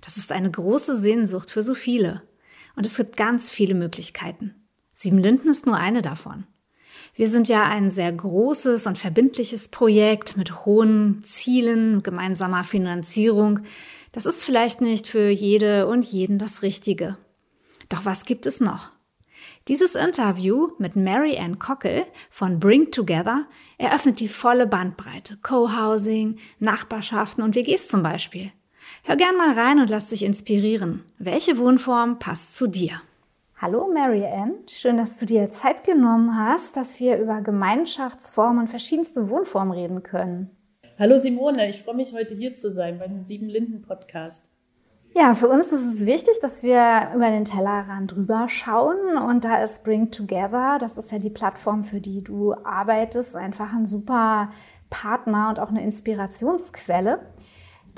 das ist eine große Sehnsucht für so viele. Und es gibt ganz viele Möglichkeiten. Siebenlinden ist nur eine davon. Wir sind ja ein sehr großes und verbindliches Projekt mit hohen Zielen, gemeinsamer Finanzierung. Das ist vielleicht nicht für jede und jeden das Richtige. Doch was gibt es noch? Dieses Interview mit Mary Ann Cockel von Bring Together eröffnet die volle Bandbreite. Co-Housing, Nachbarschaften und WGs zum Beispiel. Hör gern mal rein und lass dich inspirieren. Welche Wohnform passt zu dir? Hallo Mary Ann, schön, dass du dir Zeit genommen hast, dass wir über Gemeinschaftsformen und verschiedenste Wohnformen reden können. Hallo Simone, ich freue mich heute hier zu sein beim Sieben Linden Podcast. Ja, für uns ist es wichtig, dass wir über den Tellerrand drüber schauen. Und da ist Bring Together, das ist ja die Plattform, für die du arbeitest, einfach ein super Partner und auch eine Inspirationsquelle.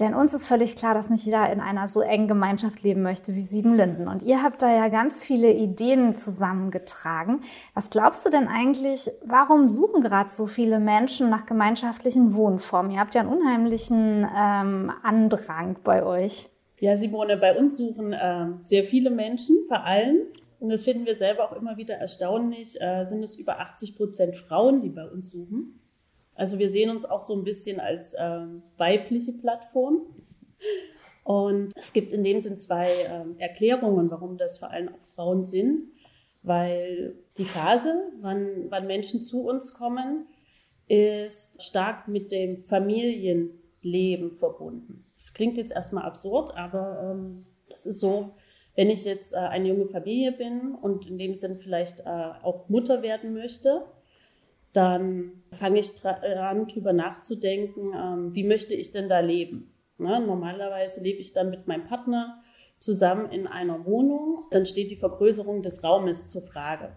Denn uns ist völlig klar, dass nicht jeder in einer so engen Gemeinschaft leben möchte wie Siebenlinden. Und ihr habt da ja ganz viele Ideen zusammengetragen. Was glaubst du denn eigentlich, warum suchen gerade so viele Menschen nach gemeinschaftlichen Wohnformen? Ihr habt ja einen unheimlichen ähm, Andrang bei euch. Ja, Simone, bei uns suchen äh, sehr viele Menschen, vor allem, und das finden wir selber auch immer wieder erstaunlich, äh, sind es über 80 Prozent Frauen, die bei uns suchen. Also wir sehen uns auch so ein bisschen als äh, weibliche Plattform. Und es gibt in dem Sinn zwei äh, Erklärungen, warum das vor allem auch Frauen sind. Weil die Phase, wann, wann Menschen zu uns kommen, ist stark mit dem Familienleben verbunden. Das klingt jetzt erstmal absurd, aber ähm, das ist so, wenn ich jetzt äh, eine junge Familie bin und in dem Sinn vielleicht äh, auch Mutter werden möchte, dann fange ich äh, an, darüber nachzudenken, ähm, wie möchte ich denn da leben. Ne? Normalerweise lebe ich dann mit meinem Partner zusammen in einer Wohnung. Dann steht die Vergrößerung des Raumes zur Frage.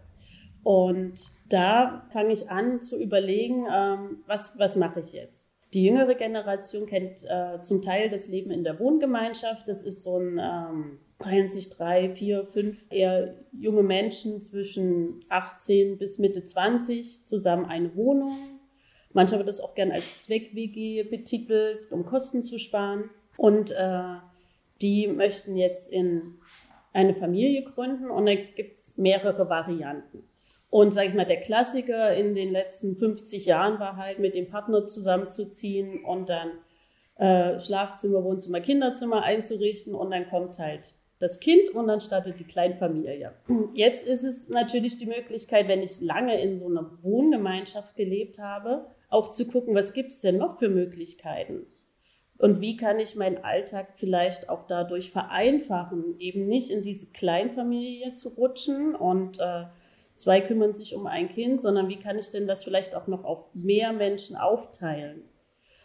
Und da fange ich an zu überlegen, ähm, was, was mache ich jetzt? Die jüngere Generation kennt äh, zum Teil das Leben in der Wohngemeinschaft. Das ist so ein ähm, sich drei, vier, fünf eher junge Menschen zwischen 18 bis Mitte 20 zusammen eine Wohnung. Manchmal wird das auch gern als Zweck-WG betitelt, um Kosten zu sparen. Und äh, die möchten jetzt in eine Familie gründen und da gibt es mehrere Varianten. Und sag ich mal, der Klassiker in den letzten 50 Jahren war halt, mit dem Partner zusammenzuziehen und dann äh, Schlafzimmer, Wohnzimmer, Kinderzimmer einzurichten und dann kommt halt das Kind und dann startet die Kleinfamilie. Jetzt ist es natürlich die Möglichkeit, wenn ich lange in so einer Wohngemeinschaft gelebt habe, auch zu gucken, was gibt es denn noch für Möglichkeiten? Und wie kann ich meinen Alltag vielleicht auch dadurch vereinfachen, eben nicht in diese Kleinfamilie zu rutschen und äh, zwei kümmern sich um ein Kind, sondern wie kann ich denn das vielleicht auch noch auf mehr Menschen aufteilen?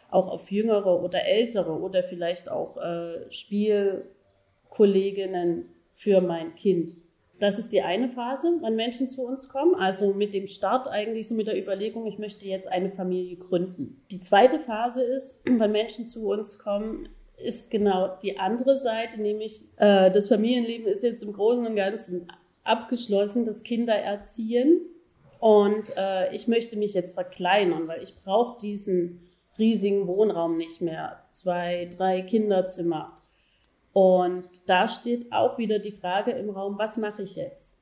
Auch auf jüngere oder ältere oder vielleicht auch äh, Spielkolleginnen für mein Kind. Das ist die eine Phase, wann Menschen zu uns kommen. Also mit dem Start eigentlich so mit der Überlegung, ich möchte jetzt eine Familie gründen. Die zweite Phase ist, wenn Menschen zu uns kommen, ist genau die andere Seite, nämlich äh, das Familienleben ist jetzt im Großen und Ganzen abgeschlossen, das Kindererziehen. Und äh, ich möchte mich jetzt verkleinern, weil ich brauche diesen riesigen Wohnraum nicht mehr. Zwei, drei Kinderzimmer. Und da steht auch wieder die Frage im Raum, was mache ich jetzt?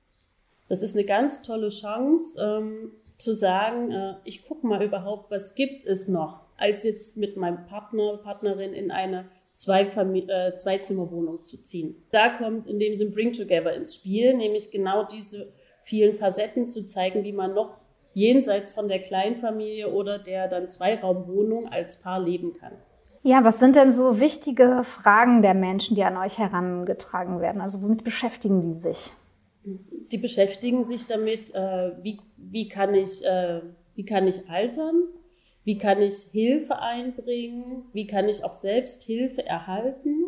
Das ist eine ganz tolle Chance, ähm, zu sagen, äh, ich gucke mal überhaupt, was gibt es noch, als jetzt mit meinem Partner, Partnerin in eine zwei äh, Zweizimmerwohnung zu ziehen. Da kommt in dem Sinn Bring Together ins Spiel, nämlich genau diese vielen Facetten zu zeigen, wie man noch jenseits von der Kleinfamilie oder der dann Zweiraumwohnung als Paar leben kann. Ja, was sind denn so wichtige Fragen der Menschen, die an euch herangetragen werden? Also womit beschäftigen die sich? Die beschäftigen sich damit, äh, wie, wie, kann ich, äh, wie kann ich altern? Wie kann ich Hilfe einbringen? Wie kann ich auch selbst Hilfe erhalten?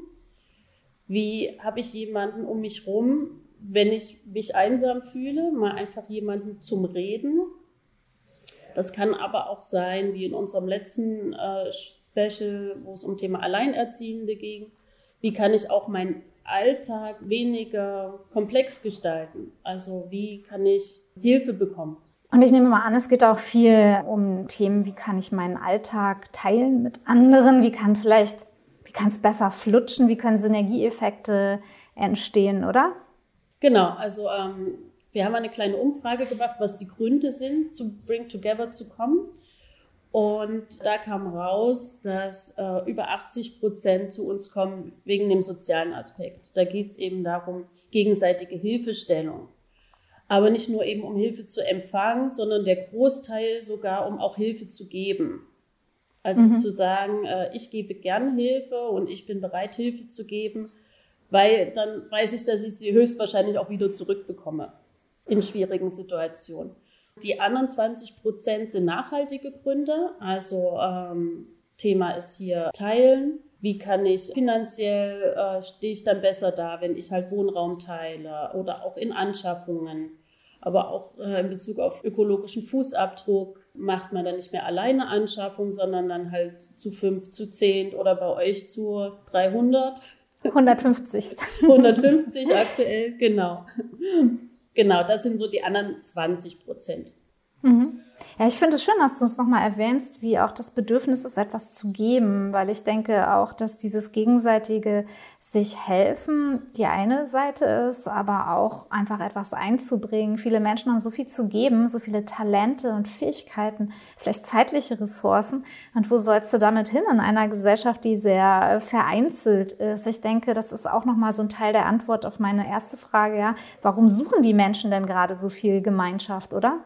Wie habe ich jemanden um mich rum, wenn ich mich einsam fühle, mal einfach jemanden zum Reden. Das kann aber auch sein, wie in unserem letzten äh, Special, wo es um Thema Alleinerziehende ging. Wie kann ich auch meinen Alltag weniger komplex gestalten? Also wie kann ich Hilfe bekommen? Und ich nehme mal an, es geht auch viel um Themen, wie kann ich meinen Alltag teilen mit anderen? Wie kann vielleicht, wie kann es besser flutschen? Wie können Synergieeffekte entstehen, oder? Genau, also ähm, wir haben eine kleine Umfrage gemacht, was die Gründe sind, zu Bring Together zu kommen. Und da kam raus, dass äh, über 80 Prozent zu uns kommen wegen dem sozialen Aspekt. Da geht es eben darum, gegenseitige Hilfestellung. Aber nicht nur eben um Hilfe zu empfangen, sondern der Großteil sogar um auch Hilfe zu geben. Also mhm. zu sagen, äh, ich gebe gern Hilfe und ich bin bereit, Hilfe zu geben weil dann weiß ich, dass ich sie höchstwahrscheinlich auch wieder zurückbekomme in schwierigen Situationen. Die anderen 20 Prozent sind nachhaltige Gründe. Also ähm, Thema ist hier Teilen. Wie kann ich finanziell, äh, stehe ich dann besser da, wenn ich halt Wohnraum teile oder auch in Anschaffungen. Aber auch äh, in Bezug auf ökologischen Fußabdruck macht man dann nicht mehr alleine Anschaffung, sondern dann halt zu fünf, zu zehn oder bei euch zu 300 150. 150 aktuell, genau. Genau, das sind so die anderen 20 Prozent. Mhm. Ja, ich finde es schön, dass du uns nochmal erwähnst, wie auch das Bedürfnis ist, etwas zu geben, weil ich denke auch, dass dieses gegenseitige sich helfen die eine Seite ist, aber auch einfach etwas einzubringen. Viele Menschen haben so viel zu geben, so viele Talente und Fähigkeiten, vielleicht zeitliche Ressourcen. Und wo sollst du damit hin in einer Gesellschaft, die sehr vereinzelt ist? Ich denke, das ist auch nochmal so ein Teil der Antwort auf meine erste Frage, ja. Warum suchen die Menschen denn gerade so viel Gemeinschaft, oder?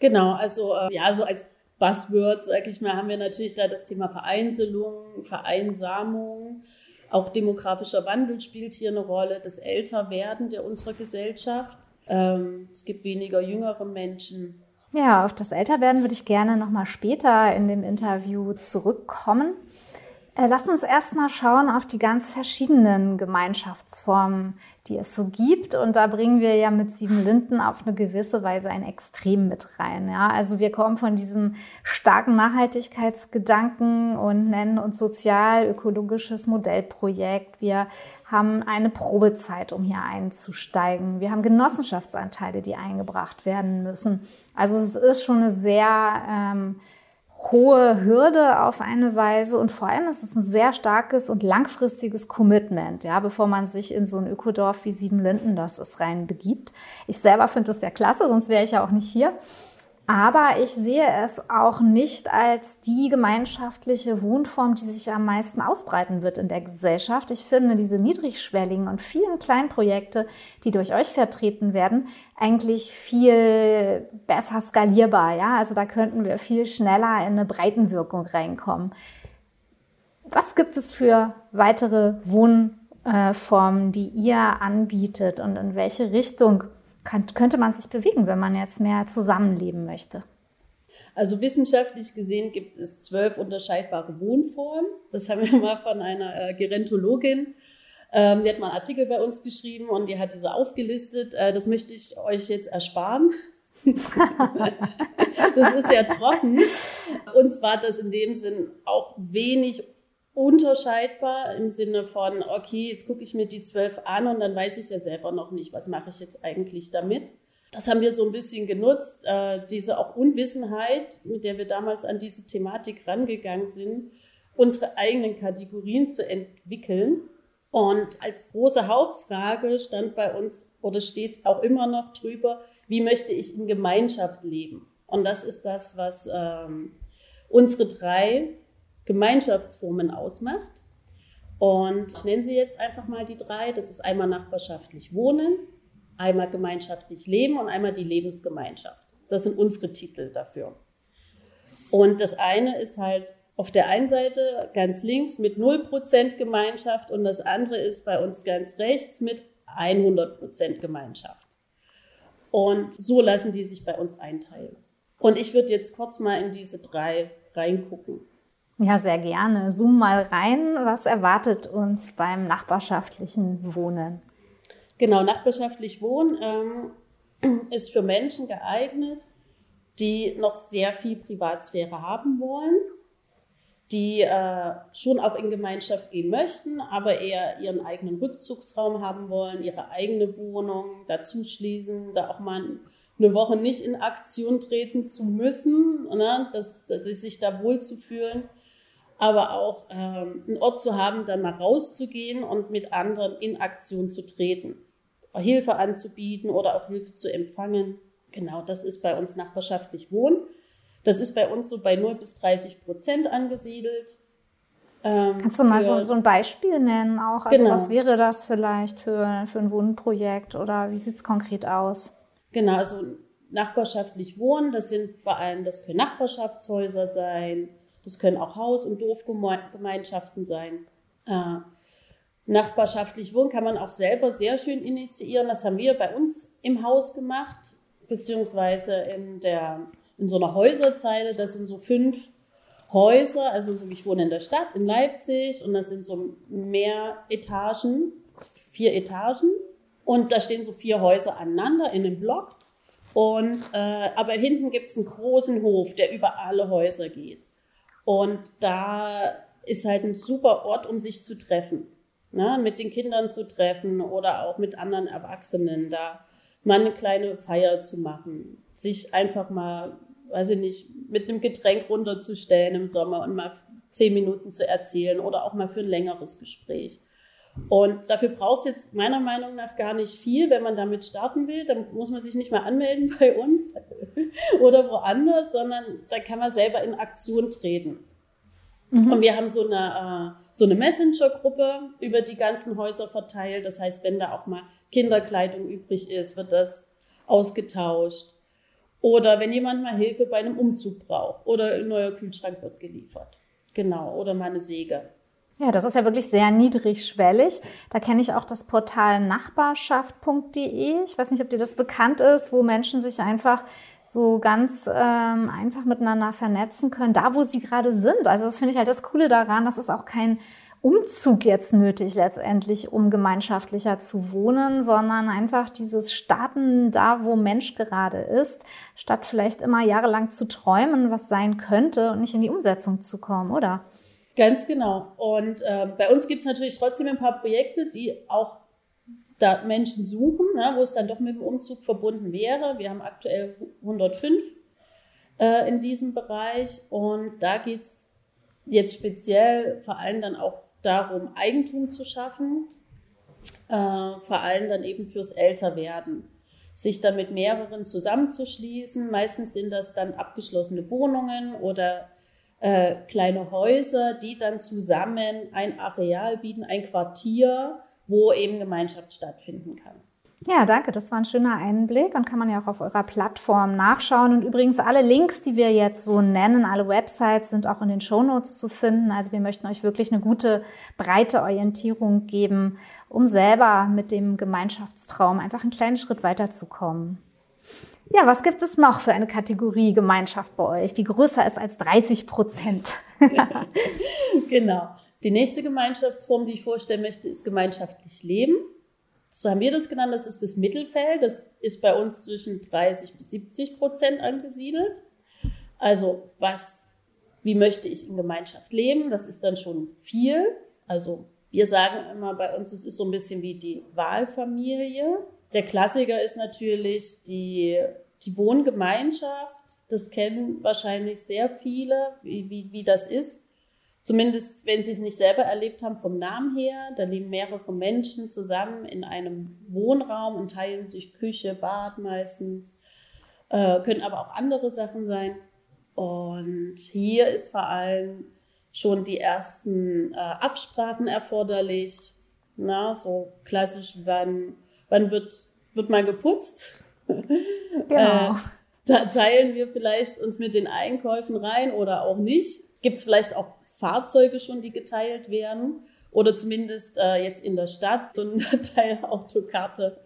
Genau, also äh, ja, so als Buzzword, sag ich mal, haben wir natürlich da das Thema Vereinzelung, Vereinsamung. Auch demografischer Wandel spielt hier eine Rolle, das Älterwerden der unserer Gesellschaft. Ähm, es gibt weniger jüngere Menschen. Ja, auf das Älterwerden würde ich gerne nochmal später in dem Interview zurückkommen. Äh, lass uns erstmal schauen auf die ganz verschiedenen Gemeinschaftsformen, die es so gibt. Und da bringen wir ja mit Sieben Linden auf eine gewisse Weise ein Extrem mit rein. Ja? Also wir kommen von diesem starken Nachhaltigkeitsgedanken und nennen uns sozial-ökologisches Modellprojekt. Wir haben eine Probezeit, um hier einzusteigen. Wir haben Genossenschaftsanteile, die eingebracht werden müssen. Also es ist schon eine sehr ähm, hohe Hürde auf eine Weise und vor allem ist es ein sehr starkes und langfristiges Commitment, ja, bevor man sich in so ein Ökodorf wie Siebenlinden das ist rein begibt. Ich selber finde das sehr klasse, sonst wäre ich ja auch nicht hier. Aber ich sehe es auch nicht als die gemeinschaftliche Wohnform, die sich am meisten ausbreiten wird in der Gesellschaft. Ich finde diese niedrigschwelligen und vielen kleinen Projekte, die durch euch vertreten werden, eigentlich viel besser skalierbar. Ja, also da könnten wir viel schneller in eine Breitenwirkung reinkommen. Was gibt es für weitere Wohnformen, die ihr anbietet und in welche Richtung kann, könnte man sich bewegen, wenn man jetzt mehr zusammenleben möchte? Also wissenschaftlich gesehen gibt es zwölf unterscheidbare Wohnformen. Das haben wir mal von einer äh, Gerontologin. Ähm, die hat mal einen Artikel bei uns geschrieben und die hat die so aufgelistet. Äh, das möchte ich euch jetzt ersparen. das ist sehr trocken. Und zwar hat das in dem Sinn auch wenig unterscheidbar im Sinne von, okay, jetzt gucke ich mir die zwölf an und dann weiß ich ja selber noch nicht, was mache ich jetzt eigentlich damit. Das haben wir so ein bisschen genutzt, äh, diese auch Unwissenheit, mit der wir damals an diese Thematik rangegangen sind, unsere eigenen Kategorien zu entwickeln. Und als große Hauptfrage stand bei uns oder steht auch immer noch drüber, wie möchte ich in Gemeinschaft leben? Und das ist das, was ähm, unsere drei Gemeinschaftsformen ausmacht. Und ich nenne sie jetzt einfach mal die drei. Das ist einmal nachbarschaftlich wohnen, einmal gemeinschaftlich leben und einmal die Lebensgemeinschaft. Das sind unsere Titel dafür. Und das eine ist halt auf der einen Seite ganz links mit 0% Gemeinschaft und das andere ist bei uns ganz rechts mit 100% Gemeinschaft. Und so lassen die sich bei uns einteilen. Und ich würde jetzt kurz mal in diese drei reingucken. Ja, sehr gerne. Zoom mal rein. Was erwartet uns beim nachbarschaftlichen Wohnen? Genau, nachbarschaftlich Wohnen ähm, ist für Menschen geeignet, die noch sehr viel Privatsphäre haben wollen, die äh, schon auch in Gemeinschaft gehen möchten, aber eher ihren eigenen Rückzugsraum haben wollen, ihre eigene Wohnung dazu schließen, da auch mal eine Woche nicht in Aktion treten zu müssen, ne, dass, dass sich da wohlzufühlen aber auch ähm, einen Ort zu haben, dann mal rauszugehen und mit anderen in Aktion zu treten, Hilfe anzubieten oder auch Hilfe zu empfangen. Genau, das ist bei uns nachbarschaftlich Wohnen. Das ist bei uns so bei 0 bis 30 Prozent angesiedelt. Ähm, Kannst du mal so, so, ein Beispiel nennen auch? Also genau. was wäre das vielleicht für, für ein Wohnprojekt oder wie sieht es konkret aus? Genau, also nachbarschaftlich wohnen, das sind vor allem, das können Nachbarschaftshäuser sein, das können auch Haus- und Dorfgemeinschaften sein. Äh, nachbarschaftlich wohnen kann man auch selber sehr schön initiieren. Das haben wir bei uns im Haus gemacht, beziehungsweise in, der, in so einer Häuserzeile. Das sind so fünf Häuser. Also so, ich wohne in der Stadt, in Leipzig, und das sind so mehr Etagen, vier Etagen. Und da stehen so vier Häuser aneinander in einem Block. Und, äh, aber hinten gibt es einen großen Hof, der über alle Häuser geht. Und da ist halt ein super Ort, um sich zu treffen. Ne? Mit den Kindern zu treffen oder auch mit anderen Erwachsenen, da mal eine kleine Feier zu machen. Sich einfach mal, weiß ich nicht, mit einem Getränk runterzustellen im Sommer und mal zehn Minuten zu erzählen oder auch mal für ein längeres Gespräch. Und dafür braucht es jetzt meiner Meinung nach gar nicht viel, wenn man damit starten will. Dann muss man sich nicht mal anmelden bei uns oder woanders, sondern da kann man selber in Aktion treten. Mhm. Und wir haben so eine, äh, so eine Messenger-Gruppe über die ganzen Häuser verteilt. Das heißt, wenn da auch mal Kinderkleidung übrig ist, wird das ausgetauscht. Oder wenn jemand mal Hilfe bei einem Umzug braucht oder ein neuer Kühlschrank wird geliefert. Genau, oder mal eine Säge. Ja, das ist ja wirklich sehr niedrigschwellig. Da kenne ich auch das Portal nachbarschaft.de. Ich weiß nicht, ob dir das bekannt ist, wo Menschen sich einfach so ganz ähm, einfach miteinander vernetzen können, da wo sie gerade sind. Also das finde ich halt das Coole daran, dass es auch kein Umzug jetzt nötig letztendlich, um gemeinschaftlicher zu wohnen, sondern einfach dieses Starten da, wo Mensch gerade ist, statt vielleicht immer jahrelang zu träumen, was sein könnte und nicht in die Umsetzung zu kommen, oder? Ganz genau. Und äh, bei uns gibt es natürlich trotzdem ein paar Projekte, die auch da Menschen suchen, ne, wo es dann doch mit dem Umzug verbunden wäre. Wir haben aktuell 105 äh, in diesem Bereich und da geht es jetzt speziell vor allem dann auch darum, Eigentum zu schaffen, äh, vor allem dann eben fürs Älterwerden sich dann mit mehreren zusammenzuschließen. Meistens sind das dann abgeschlossene Wohnungen oder äh, kleine Häuser, die dann zusammen ein Areal bieten, ein Quartier, wo eben Gemeinschaft stattfinden kann. Ja, danke. Das war ein schöner Einblick und kann man ja auch auf eurer Plattform nachschauen. Und übrigens alle Links, die wir jetzt so nennen, alle Websites sind auch in den Shownotes zu finden. Also wir möchten euch wirklich eine gute, breite Orientierung geben, um selber mit dem Gemeinschaftstraum einfach einen kleinen Schritt weiterzukommen. Ja, was gibt es noch für eine Kategorie Gemeinschaft bei euch, die größer ist als 30 Prozent? genau. Die nächste Gemeinschaftsform, die ich vorstellen möchte, ist gemeinschaftlich Leben. So haben wir das genannt, das ist das Mittelfeld. Das ist bei uns zwischen 30 bis 70 Prozent angesiedelt. Also was, wie möchte ich in Gemeinschaft leben? Das ist dann schon viel. Also wir sagen immer bei uns, es ist so ein bisschen wie die Wahlfamilie. Der Klassiker ist natürlich die, die Wohngemeinschaft. Das kennen wahrscheinlich sehr viele, wie, wie, wie das ist. Zumindest, wenn sie es nicht selber erlebt haben, vom Namen her. Da leben mehrere Menschen zusammen in einem Wohnraum und teilen sich Küche, Bad meistens. Äh, können aber auch andere Sachen sein. Und hier ist vor allem schon die ersten äh, Absprachen erforderlich. Na, so klassisch, wann wann wird, wird mal geputzt? Genau. Äh, da teilen wir vielleicht uns mit den Einkäufen rein oder auch nicht. Gibt es vielleicht auch Fahrzeuge schon, die geteilt werden? Oder zumindest äh, jetzt in der Stadt so eine Teilautokarte,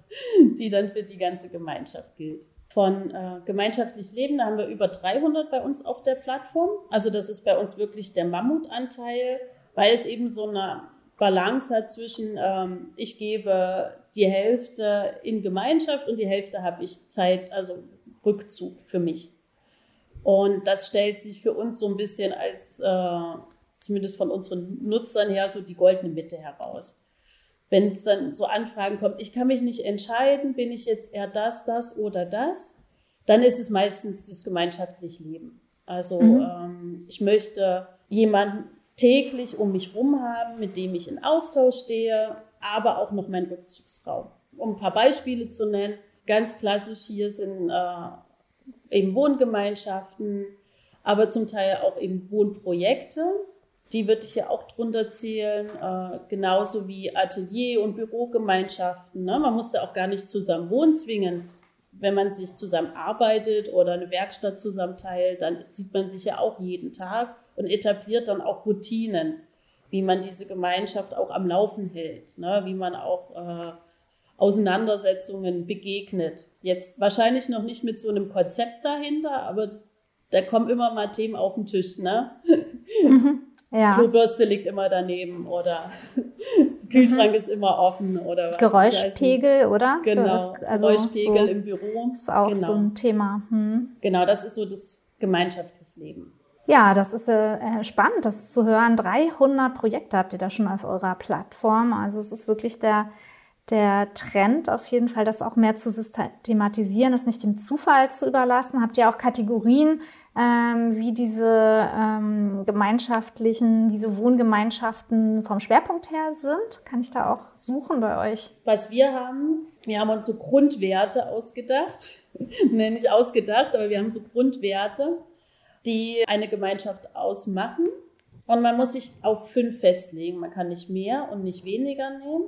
die dann für die ganze Gemeinschaft gilt. von äh, gemeinschaftlich Leben. Da haben wir über 300 bei uns auf der Plattform. Also das ist bei uns wirklich der Mammutanteil, weil es eben so eine Balance hat zwischen, ähm, ich gebe die Hälfte in Gemeinschaft und die Hälfte habe ich Zeit, also Rückzug für mich. Und das stellt sich für uns so ein bisschen als, äh, zumindest von unseren Nutzern her, so die goldene Mitte heraus. Wenn es dann so Anfragen kommt, ich kann mich nicht entscheiden, bin ich jetzt eher das, das oder das, dann ist es meistens das gemeinschaftliche Leben. Also mhm. ähm, ich möchte jemanden täglich um mich herum haben, mit dem ich in Austausch stehe, aber auch noch meinen Rückzugsraum. Um ein paar Beispiele zu nennen, ganz klassisch hier sind äh, eben Wohngemeinschaften, aber zum Teil auch eben Wohnprojekte. Die würde ich hier auch drunter zählen, äh, genauso wie Atelier- und Bürogemeinschaften. Ne? Man muss da auch gar nicht zusammen wohnen zwingend. Wenn man sich zusammen arbeitet oder eine Werkstatt zusammen teilt, dann sieht man sich ja auch jeden Tag und etabliert dann auch Routinen, wie man diese Gemeinschaft auch am Laufen hält, ne? wie man auch äh, Auseinandersetzungen begegnet. Jetzt wahrscheinlich noch nicht mit so einem Konzept dahinter, aber da kommen immer mal Themen auf den Tisch, ne? Mhm. Ja. Klobürste liegt immer daneben oder Kühlschrank mhm. ist immer offen oder was. Geräuschpegel, oder? Genau. Also Geräuschpegel so im Büro. Ist auch genau. so ein Thema. Hm. Genau, das ist so das gemeinschaftliche Leben. Ja, das ist äh, spannend, das zu hören. 300 Projekte habt ihr da schon auf eurer Plattform. Also es ist wirklich der der Trend auf jeden Fall, das auch mehr zu systematisieren, es nicht dem Zufall zu überlassen. Habt ihr auch Kategorien, ähm, wie diese ähm, gemeinschaftlichen, diese Wohngemeinschaften vom Schwerpunkt her sind? Kann ich da auch suchen bei euch? Was wir haben, wir haben uns so Grundwerte ausgedacht. nee, nicht ausgedacht, aber wir haben so Grundwerte, die eine Gemeinschaft ausmachen. Und man muss sich auf fünf festlegen. Man kann nicht mehr und nicht weniger nehmen.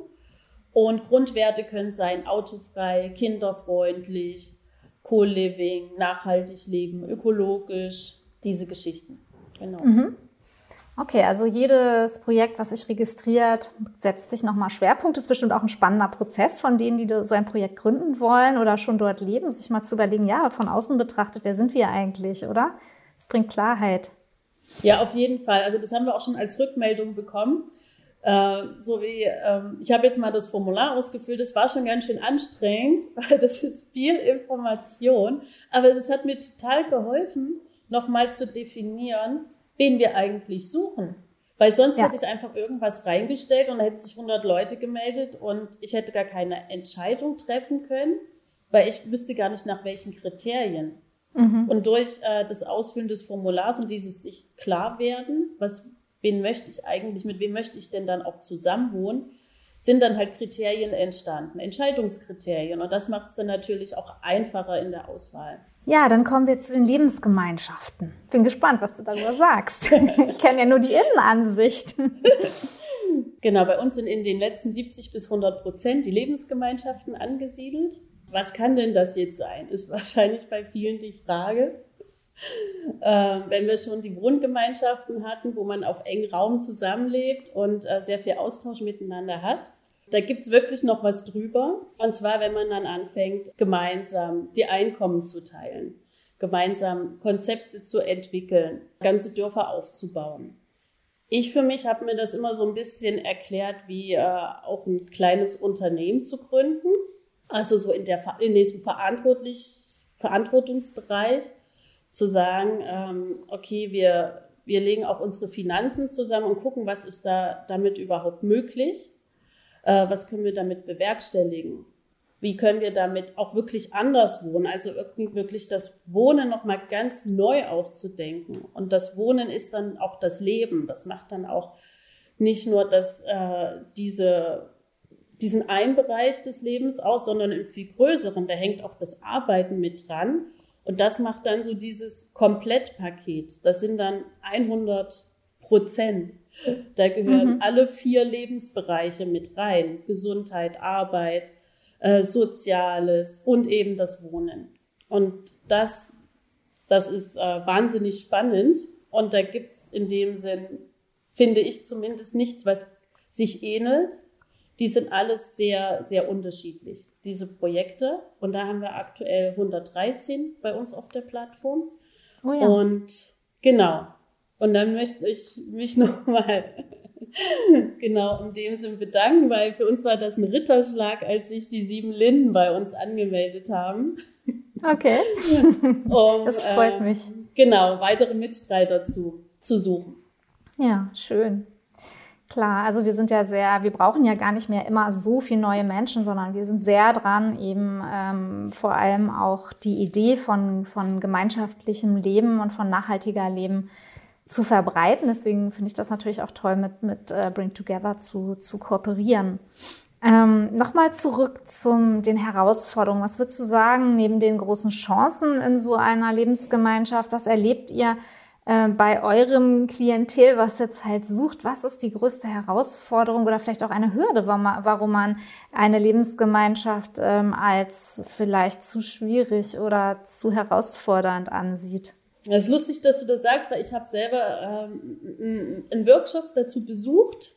Und Grundwerte können sein autofrei, kinderfreundlich, Co-Living, nachhaltig leben, ökologisch, diese Geschichten. Genau. Mhm. Okay, also jedes Projekt, was sich registriert, setzt sich nochmal Schwerpunkt. Das ist bestimmt auch ein spannender Prozess von denen, die so ein Projekt gründen wollen oder schon dort leben, sich mal zu überlegen, ja, von außen betrachtet, wer sind wir eigentlich, oder? Das bringt Klarheit. Ja, auf jeden Fall. Also das haben wir auch schon als Rückmeldung bekommen. Äh, so wie, ähm, ich habe jetzt mal das Formular ausgefüllt, das war schon ganz schön anstrengend, weil das ist viel Information, aber es hat mir total geholfen, nochmal zu definieren, wen wir eigentlich suchen. Weil sonst ja. hätte ich einfach irgendwas reingestellt und da hätten sich 100 Leute gemeldet und ich hätte gar keine Entscheidung treffen können, weil ich wüsste gar nicht nach welchen Kriterien. Mhm. Und durch äh, das Ausfüllen des Formulars und dieses sich klar werden, was wen möchte ich eigentlich, mit wem möchte ich denn dann auch zusammen wohnen, sind dann halt Kriterien entstanden, Entscheidungskriterien. Und das macht es dann natürlich auch einfacher in der Auswahl. Ja, dann kommen wir zu den Lebensgemeinschaften. Bin gespannt, was du darüber sagst. ich kenne ja nur die Innenansicht. genau, bei uns sind in den letzten 70 bis 100 Prozent die Lebensgemeinschaften angesiedelt. Was kann denn das jetzt sein? Ist wahrscheinlich bei vielen die Frage. Äh, wenn wir schon die Wohngemeinschaften hatten, wo man auf engem Raum zusammenlebt und äh, sehr viel Austausch miteinander hat. Da gibt es wirklich noch was drüber. Und zwar, wenn man dann anfängt, gemeinsam die Einkommen zu teilen, gemeinsam Konzepte zu entwickeln, ganze Dörfer aufzubauen. Ich für mich habe mir das immer so ein bisschen erklärt, wie äh, auch ein kleines Unternehmen zu gründen. Also so in, der, in diesem verantwortlich, Verantwortungsbereich zu sagen, ähm, okay, wir, wir legen auch unsere Finanzen zusammen und gucken, was ist da damit überhaupt möglich, äh, was können wir damit bewerkstelligen, wie können wir damit auch wirklich anders wohnen, also wirklich das Wohnen nochmal ganz neu aufzudenken. Und das Wohnen ist dann auch das Leben, das macht dann auch nicht nur das, äh, diese diesen einen Bereich des Lebens aus, sondern im viel größeren. Da hängt auch das Arbeiten mit dran. Und das macht dann so dieses Komplettpaket. Das sind dann 100 Prozent. Da gehören mhm. alle vier Lebensbereiche mit rein. Gesundheit, Arbeit, äh, Soziales und eben das Wohnen. Und das, das ist äh, wahnsinnig spannend. Und da gibt's in dem Sinn, finde ich zumindest, nichts, was sich ähnelt. Die sind alles sehr, sehr unterschiedlich, diese Projekte. Und da haben wir aktuell 113 bei uns auf der Plattform. Oh ja. Und genau. Und dann möchte ich mich nochmal genau in dem Sinn bedanken, weil für uns war das ein Ritterschlag, als sich die sieben Linden bei uns angemeldet haben. Okay. um, das freut äh, mich. Genau, weitere Mitstreiter zu, zu suchen. Ja, schön. Klar, also wir sind ja sehr, wir brauchen ja gar nicht mehr immer so viele neue Menschen, sondern wir sind sehr dran, eben ähm, vor allem auch die Idee von, von gemeinschaftlichem Leben und von nachhaltiger Leben zu verbreiten. Deswegen finde ich das natürlich auch toll, mit, mit äh, Bring Together zu, zu kooperieren. Ähm, Nochmal zurück zum den Herausforderungen. Was würdest du sagen, neben den großen Chancen in so einer Lebensgemeinschaft, was erlebt ihr äh, bei eurem Klientel, was jetzt halt sucht? Was ist die größte Herausforderung oder vielleicht auch eine Hürde, warum man, eine Lebensgemeinschaft ähm, als vielleicht zu schwierig oder zu herausfordernd ansieht? Es ist lustig, dass du das sagst, weil ich habe selber ähm, einen Workshop dazu besucht,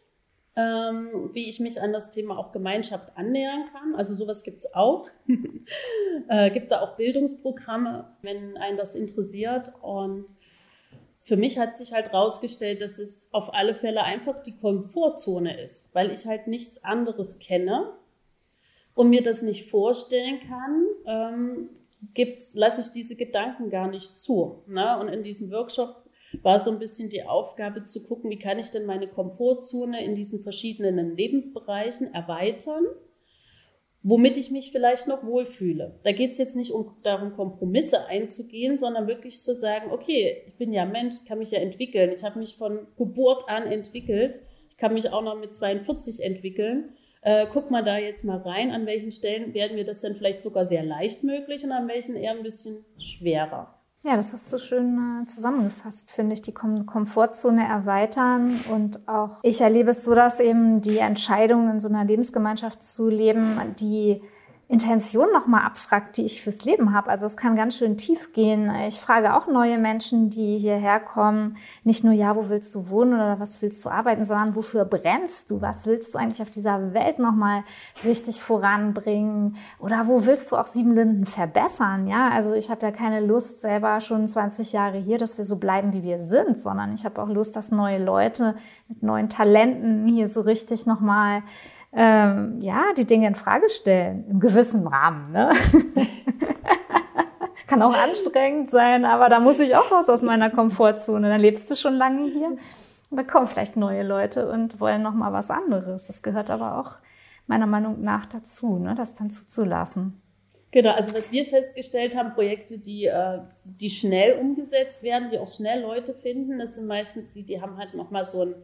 ähm, wie ich mich an das Thema auch Gemeinschaft annähern kann. Also sowas gibt es auch. äh, gibt da auch Bildungsprogramme, wenn einen das interessiert. Und für mich hat sich halt rausgestellt, dass es auf alle Fälle einfach die Komfortzone ist, weil ich halt nichts anderes kenne und mir das nicht vorstellen kann, ähm, gibt's, lasse ich diese Gedanken gar nicht zu. Ne? Und in diesem Workshop war so ein bisschen die Aufgabe zu gucken, wie kann ich denn meine Komfortzone in diesen verschiedenen Lebensbereichen erweitern, womit ich mich vielleicht noch wohlfühle. Da geht es jetzt nicht um darum, Kompromisse einzugehen, sondern wirklich zu sagen, okay, ich bin ja Mensch, ich kann mich ja entwickeln. Ich habe mich von Geburt an entwickelt. Ich kann mich auch noch mit 42 entwickeln. Äh, guck mal da jetzt mal rein, an welchen Stellen werden wir das denn vielleicht sogar sehr leicht möglich und an welchen eher ein bisschen schwerer. Ja, das hast du schön äh, zusammengefasst, finde ich, die Kom Komfortzone erweitern. Und auch ich erlebe es so, dass eben die Entscheidung, in so einer Lebensgemeinschaft zu leben, die Intention nochmal abfragt, die ich fürs Leben habe. Also es kann ganz schön tief gehen. Ich frage auch neue Menschen, die hierher kommen, nicht nur, ja, wo willst du wohnen oder was willst du arbeiten, sondern wofür brennst du? Was willst du eigentlich auf dieser Welt nochmal richtig voranbringen? Oder wo willst du auch Siebenlinden verbessern? Ja, also ich habe ja keine Lust selber schon 20 Jahre hier, dass wir so bleiben, wie wir sind, sondern ich habe auch Lust, dass neue Leute mit neuen Talenten hier so richtig nochmal ähm, ja, die Dinge in Frage stellen, im gewissen Rahmen. Ne? Kann auch anstrengend sein, aber da muss ich auch raus aus meiner Komfortzone. Dann lebst du schon lange hier und da kommen vielleicht neue Leute und wollen noch mal was anderes. Das gehört aber auch meiner Meinung nach dazu, ne? das dann zuzulassen. Genau, also was wir festgestellt haben, Projekte, die, äh, die schnell umgesetzt werden, die auch schnell Leute finden, das sind meistens die, die haben halt noch mal so ein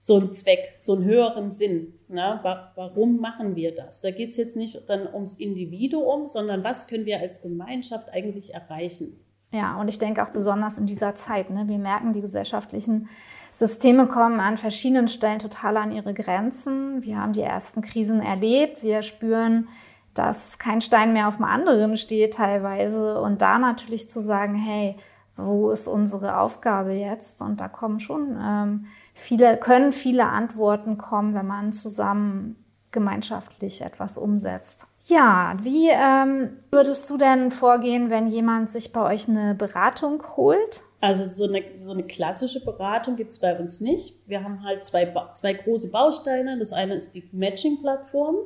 so einen Zweck, so einen höheren Sinn. Ne? Warum machen wir das? Da geht es jetzt nicht dann ums Individuum, sondern was können wir als Gemeinschaft eigentlich erreichen? Ja, und ich denke auch besonders in dieser Zeit. Ne? Wir merken, die gesellschaftlichen Systeme kommen an verschiedenen Stellen total an ihre Grenzen. Wir haben die ersten Krisen erlebt. Wir spüren, dass kein Stein mehr auf dem anderen steht teilweise. Und da natürlich zu sagen, hey, wo ist unsere Aufgabe jetzt? Und da kommen schon ähm, viele, können viele Antworten kommen, wenn man zusammen gemeinschaftlich etwas umsetzt. Ja, wie ähm, würdest du denn vorgehen, wenn jemand sich bei euch eine Beratung holt? Also so eine, so eine klassische Beratung gibt es bei uns nicht. Wir haben halt zwei, zwei große Bausteine. Das eine ist die Matching-Plattform.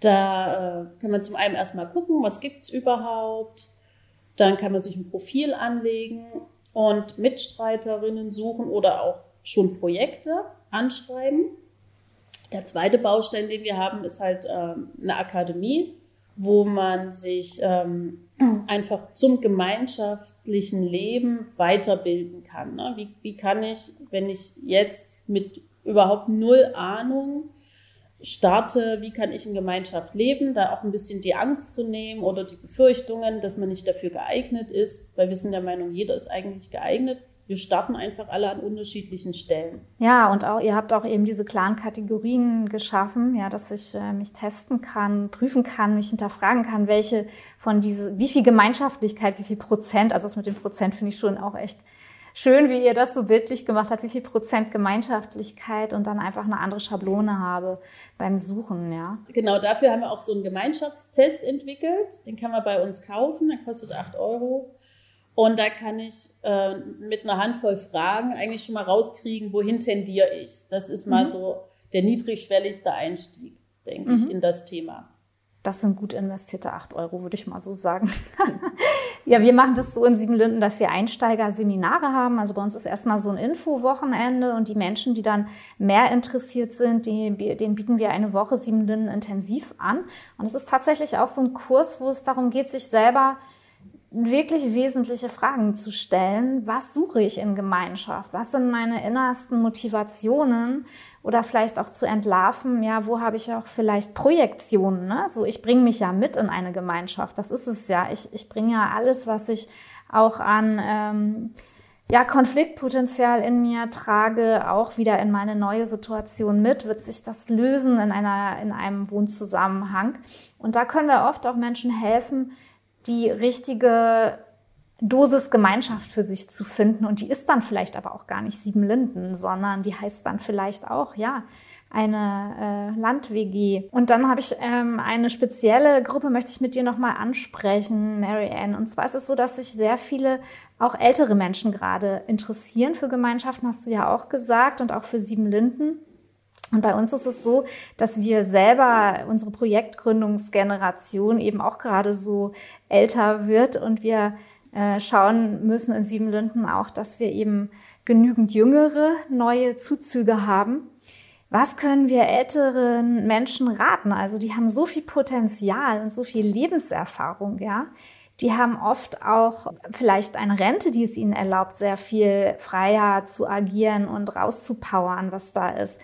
Da äh, kann man zum einen erstmal gucken, was gibt es überhaupt, dann kann man sich ein Profil anlegen und Mitstreiterinnen suchen oder auch schon Projekte anschreiben. Der zweite Baustein, den wir haben, ist halt ähm, eine Akademie, wo man sich ähm, einfach zum gemeinschaftlichen Leben weiterbilden kann. Ne? Wie, wie kann ich, wenn ich jetzt mit überhaupt null Ahnung starte, wie kann ich in Gemeinschaft leben, da auch ein bisschen die Angst zu nehmen oder die Befürchtungen, dass man nicht dafür geeignet ist, weil wir sind der Meinung, jeder ist eigentlich geeignet. Wir starten einfach alle an unterschiedlichen Stellen. Ja, und auch ihr habt auch eben diese klaren Kategorien geschaffen, ja, dass ich äh, mich testen kann, prüfen kann, mich hinterfragen kann, welche von diese, wie viel Gemeinschaftlichkeit, wie viel Prozent, also das mit dem Prozent finde ich schon auch echt schön, wie ihr das so bildlich gemacht habt, wie viel Prozent Gemeinschaftlichkeit und dann einfach eine andere Schablone habe beim Suchen, ja. Genau, dafür haben wir auch so einen Gemeinschaftstest entwickelt. Den kann man bei uns kaufen, der kostet 8 Euro. Und da kann ich äh, mit einer Handvoll Fragen eigentlich schon mal rauskriegen, wohin tendiere ich. Das ist mal mhm. so der niedrigschwelligste Einstieg, denke mhm. ich, in das Thema. Das sind gut investierte 8 Euro, würde ich mal so sagen. ja, wir machen das so in Siebenlinden, dass wir Einsteiger-Seminare haben. Also bei uns ist erstmal so ein Info-Wochenende und die Menschen, die dann mehr interessiert sind, die, denen bieten wir eine Woche Siebenlinden intensiv an. Und es ist tatsächlich auch so ein Kurs, wo es darum geht, sich selber wirklich wesentliche Fragen zu stellen. Was suche ich in Gemeinschaft? Was sind meine innersten Motivationen? Oder vielleicht auch zu entlarven, ja, wo habe ich auch vielleicht Projektionen? Ne? So, ich bringe mich ja mit in eine Gemeinschaft. Das ist es ja. Ich, ich bringe ja alles, was ich auch an ähm, ja, Konfliktpotenzial in mir trage, auch wieder in meine neue Situation mit, wird sich das lösen in einer, in einem Wohnzusammenhang. Und da können wir oft auch Menschen helfen, die richtige Dosis Gemeinschaft für sich zu finden. Und die ist dann vielleicht aber auch gar nicht sieben Linden, sondern die heißt dann vielleicht auch, ja, eine äh, Land-WG. Und dann habe ich ähm, eine spezielle Gruppe, möchte ich mit dir nochmal ansprechen, Mary Ann. Und zwar ist es so, dass sich sehr viele, auch ältere Menschen gerade interessieren für Gemeinschaften, hast du ja auch gesagt, und auch für sieben Linden. Und bei uns ist es so, dass wir selber, unsere Projektgründungsgeneration eben auch gerade so älter wird und wir äh, schauen müssen in Siebenlinden auch, dass wir eben genügend jüngere neue Zuzüge haben. Was können wir älteren Menschen raten? Also die haben so viel Potenzial und so viel Lebenserfahrung, ja. Die haben oft auch vielleicht eine Rente, die es ihnen erlaubt, sehr viel freier zu agieren und rauszupowern, was da ist.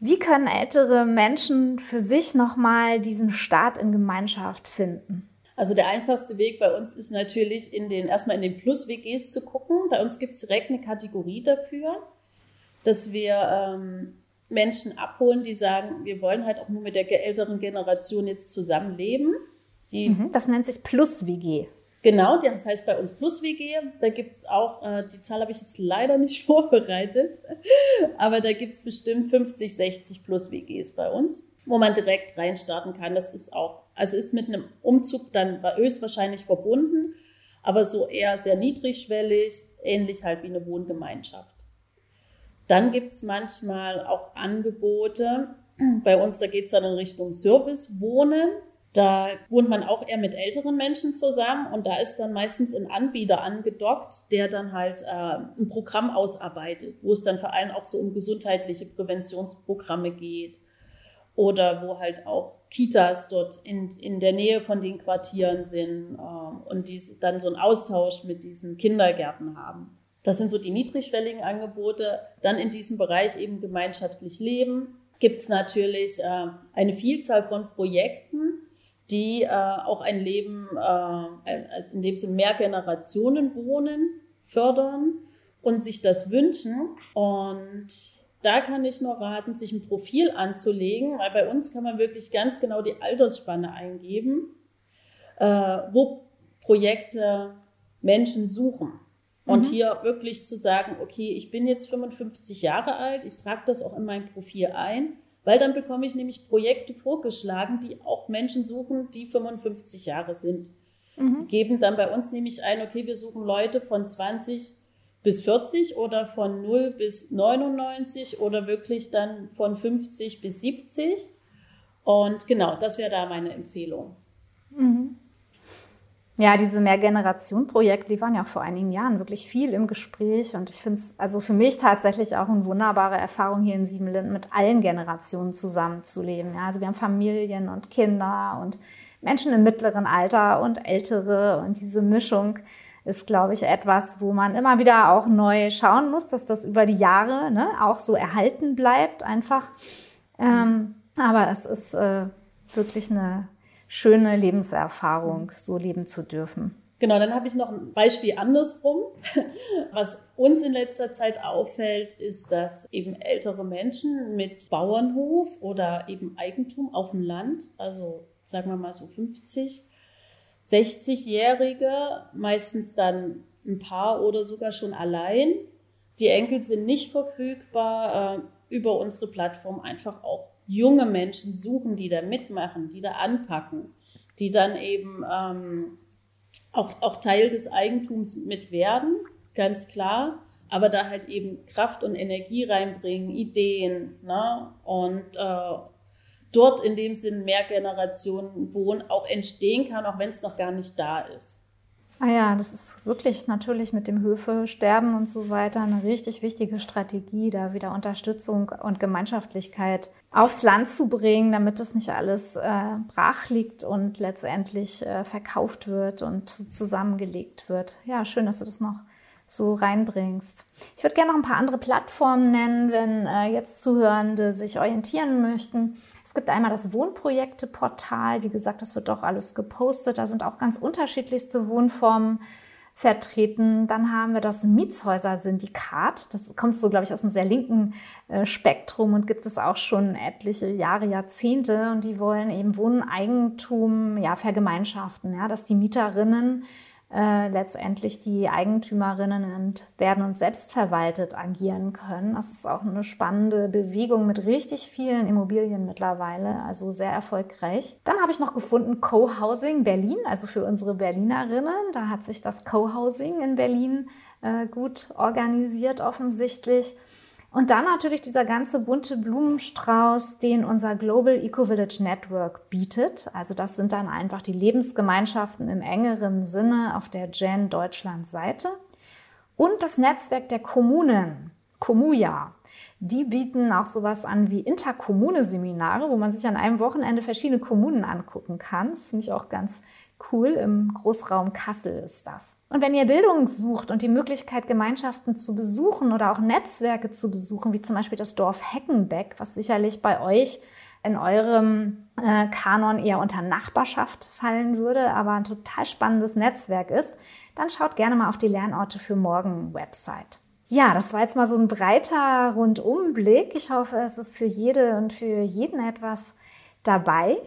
Wie können ältere Menschen für sich nochmal diesen Start in Gemeinschaft finden? Also der einfachste Weg bei uns ist natürlich in den, erstmal in den Plus-WGs zu gucken. Bei uns gibt es direkt eine Kategorie dafür, dass wir ähm, Menschen abholen, die sagen, wir wollen halt auch nur mit der älteren Generation jetzt zusammenleben. Die, mhm, das nennt sich Plus-WG. Genau, das heißt bei uns Plus WG. Da gibt es auch, äh, die Zahl habe ich jetzt leider nicht vorbereitet, aber da gibt es bestimmt 50, 60 Plus WGs bei uns, wo man direkt reinstarten kann. Das ist auch, also ist mit einem Umzug dann höchstwahrscheinlich verbunden, aber so eher sehr niedrigschwellig, ähnlich halt wie eine Wohngemeinschaft. Dann gibt es manchmal auch Angebote. Bei uns, da geht es dann in Richtung Servicewohnen. Da wohnt man auch eher mit älteren Menschen zusammen und da ist dann meistens ein Anbieter angedockt, der dann halt äh, ein Programm ausarbeitet, wo es dann vor allem auch so um gesundheitliche Präventionsprogramme geht oder wo halt auch Kitas dort in, in der Nähe von den Quartieren sind äh, und die dann so einen Austausch mit diesen Kindergärten haben. Das sind so die niedrigschwelligen Angebote. Dann in diesem Bereich eben gemeinschaftlich leben gibt es natürlich äh, eine Vielzahl von Projekten, die äh, auch ein Leben, äh, in dem sie mehr Generationen wohnen, fördern und sich das wünschen. Und da kann ich nur raten, sich ein Profil anzulegen, weil bei uns kann man wirklich ganz genau die Altersspanne eingeben, äh, wo Projekte Menschen suchen. Und mhm. hier wirklich zu sagen, okay, ich bin jetzt 55 Jahre alt, ich trage das auch in mein Profil ein weil dann bekomme ich nämlich Projekte vorgeschlagen, die auch Menschen suchen, die 55 Jahre sind. Mhm. Geben dann bei uns nämlich ein, okay, wir suchen Leute von 20 bis 40 oder von 0 bis 99 oder wirklich dann von 50 bis 70. Und genau, das wäre da meine Empfehlung. Mhm. Ja, diese Mehrgeneration-Projekte, die waren ja auch vor einigen Jahren wirklich viel im Gespräch. Und ich finde es also für mich tatsächlich auch eine wunderbare Erfahrung, hier in Siebenlinden mit allen Generationen zusammenzuleben. Ja, also wir haben Familien und Kinder und Menschen im mittleren Alter und Ältere. Und diese Mischung ist, glaube ich, etwas, wo man immer wieder auch neu schauen muss, dass das über die Jahre ne, auch so erhalten bleibt einfach. Ähm, aber es ist äh, wirklich eine schöne Lebenserfahrung, so leben zu dürfen. Genau, dann habe ich noch ein Beispiel andersrum. Was uns in letzter Zeit auffällt, ist, dass eben ältere Menschen mit Bauernhof oder eben Eigentum auf dem Land, also sagen wir mal so 50, 60-Jährige, meistens dann ein Paar oder sogar schon allein, Die Enkel sind nicht verfügbar äh, über unsere Plattform einfach auch junge Menschen suchen, die da mitmachen, die da anpacken, die dann eben ähm, auch, auch Teil des Eigentums mit werden, ganz klar, aber da halt eben Kraft und Energie reinbringen, Ideen ne? und äh, dort in dem Sinn mehr Generationen wohnen, auch entstehen kann, auch wenn es noch gar nicht da ist. Ah ja, das ist wirklich natürlich mit dem Höfesterben und so weiter eine richtig wichtige Strategie, da wieder Unterstützung und Gemeinschaftlichkeit aufs Land zu bringen, damit es nicht alles äh, brach liegt und letztendlich äh, verkauft wird und zusammengelegt wird. Ja, schön, dass du das noch so reinbringst. Ich würde gerne noch ein paar andere Plattformen nennen, wenn äh, jetzt Zuhörende sich orientieren möchten. Es gibt einmal das Wohnprojekte-Portal. Wie gesagt, das wird doch alles gepostet. Da sind auch ganz unterschiedlichste Wohnformen vertreten. Dann haben wir das Mietshäuser-Syndikat. Das kommt so, glaube ich, aus einem sehr linken äh, Spektrum und gibt es auch schon etliche Jahre, Jahrzehnte. Und die wollen eben Wohneigentum ja, vergemeinschaften, ja, dass die Mieterinnen äh, letztendlich die Eigentümerinnen und werden und selbstverwaltet agieren können. Das ist auch eine spannende Bewegung mit richtig vielen Immobilien mittlerweile, also sehr erfolgreich. Dann habe ich noch gefunden Co-Housing Berlin, also für unsere Berlinerinnen. Da hat sich das Co-Housing in Berlin äh, gut organisiert offensichtlich. Und dann natürlich dieser ganze bunte Blumenstrauß, den unser Global Eco Village Network bietet. Also das sind dann einfach die Lebensgemeinschaften im engeren Sinne auf der Gen Deutschland Seite. Und das Netzwerk der Kommunen, Komuja. Die bieten auch sowas an wie Interkommune-Seminare, wo man sich an einem Wochenende verschiedene Kommunen angucken kann. Das finde ich auch ganz Cool, im Großraum Kassel ist das. Und wenn ihr Bildung sucht und die Möglichkeit, Gemeinschaften zu besuchen oder auch Netzwerke zu besuchen, wie zum Beispiel das Dorf Heckenbeck, was sicherlich bei euch in eurem äh, Kanon eher unter Nachbarschaft fallen würde, aber ein total spannendes Netzwerk ist, dann schaut gerne mal auf die Lernorte für morgen Website. Ja, das war jetzt mal so ein breiter Rundumblick. Ich hoffe, es ist für jede und für jeden etwas dabei.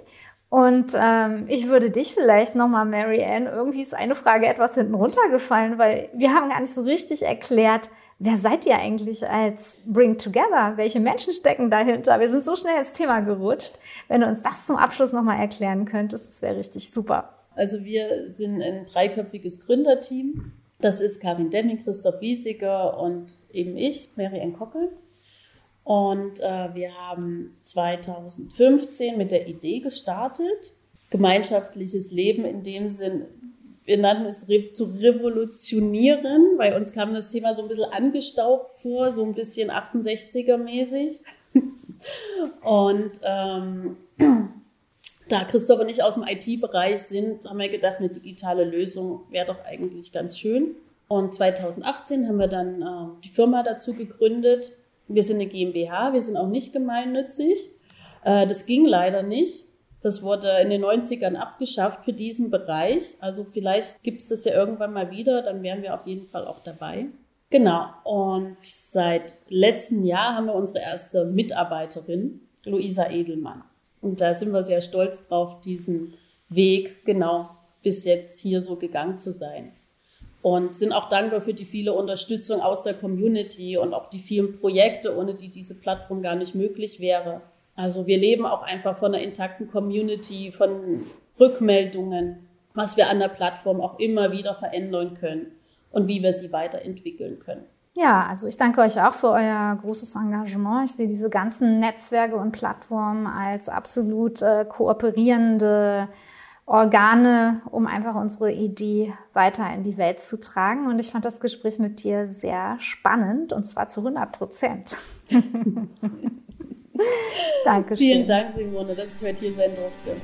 Und ähm, ich würde dich vielleicht nochmal, Mary Ann, irgendwie ist eine Frage etwas hinten runtergefallen, weil wir haben gar nicht so richtig erklärt, wer seid ihr eigentlich als Bring Together? Welche Menschen stecken dahinter? Wir sind so schnell ins Thema gerutscht. Wenn du uns das zum Abschluss nochmal erklären könntest, das wäre richtig super. Also wir sind ein dreiköpfiges Gründerteam. Das ist Karin Demming, Christoph Wiesiger und eben ich, Mary Ann Kockel. Und äh, wir haben 2015 mit der Idee gestartet, gemeinschaftliches Leben in dem Sinn, wir nannten es zu revolutionieren, weil uns kam das Thema so ein bisschen angestaubt vor, so ein bisschen 68er-mäßig. und ähm, da Christoph und ich aus dem IT-Bereich sind, haben wir gedacht, eine digitale Lösung wäre doch eigentlich ganz schön. Und 2018 haben wir dann äh, die Firma dazu gegründet wir sind eine GmbH, wir sind auch nicht gemeinnützig. Äh, das ging leider nicht. Das wurde in den 90ern abgeschafft für diesen Bereich. Also vielleicht gibt es das ja irgendwann mal wieder, dann wären wir auf jeden Fall auch dabei. Genau. Und seit letztem Jahr haben wir unsere erste Mitarbeiterin, Luisa Edelmann. Und da sind wir sehr stolz drauf, diesen Weg genau bis jetzt hier so gegangen zu sein und sind auch dankbar für die viele Unterstützung aus der Community und auch die vielen Projekte, ohne die diese Plattform gar nicht möglich wäre. Also wir leben auch einfach von einer intakten Community, von Rückmeldungen, was wir an der Plattform auch immer wieder verändern können und wie wir sie weiterentwickeln können. Ja, also ich danke euch auch für euer großes Engagement. Ich sehe diese ganzen Netzwerke und Plattformen als absolut äh, kooperierende Organe, um einfach unsere Idee weiter in die Welt zu tragen. Und ich fand das Gespräch mit dir sehr spannend und zwar zu 100 Prozent. Dankeschön. Vielen Dank, Simone, dass ich heute hier sein durfte.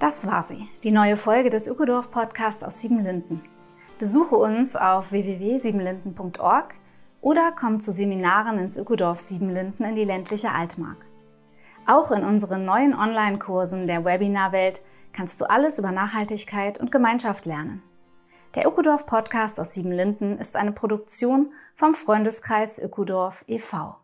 Das war sie, die neue Folge des Ökodorf Podcasts aus Siebenlinden. Besuche uns auf www.siebenlinden.org oder komm zu Seminaren ins Ökodorf Siebenlinden in die ländliche Altmark. Auch in unseren neuen Online-Kursen der Webinarwelt kannst du alles über Nachhaltigkeit und Gemeinschaft lernen. Der Ökodorf Podcast aus Siebenlinden ist eine Produktion vom Freundeskreis Ökodorf e.V.